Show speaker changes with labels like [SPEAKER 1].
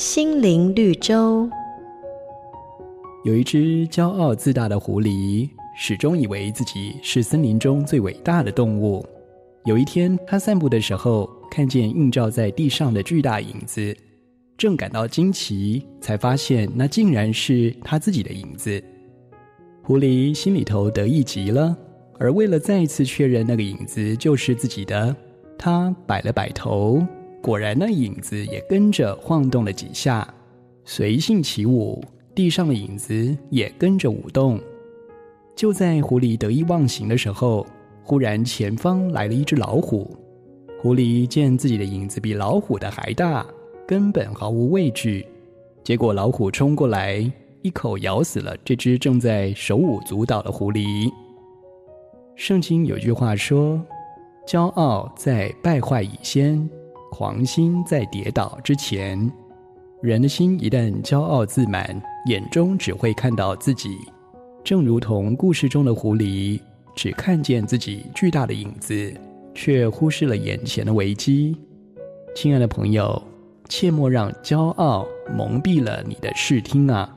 [SPEAKER 1] 心灵绿洲。
[SPEAKER 2] 有一只骄傲自大的狐狸，始终以为自己是森林中最伟大的动物。有一天，他散步的时候，看见映照在地上的巨大影子，正感到惊奇，才发现那竟然是他自己的影子。狐狸心里头得意极了，而为了再一次确认那个影子就是自己的，他摆了摆头，果然那影子也跟着晃动了几下，随性起舞，地上的影子也跟着舞动。就在狐狸得意忘形的时候，忽然，前方来了一只老虎。狐狸见自己的影子比老虎的还大，根本毫无畏惧。结果，老虎冲过来，一口咬死了这只正在手舞足蹈的狐狸。圣经有句话说：“骄傲在败坏以先，狂心在跌倒之前。”人的心一旦骄傲自满，眼中只会看到自己，正如同故事中的狐狸。只看见自己巨大的影子，却忽视了眼前的危机。亲爱的朋友，切莫让骄傲蒙蔽了你的视听啊！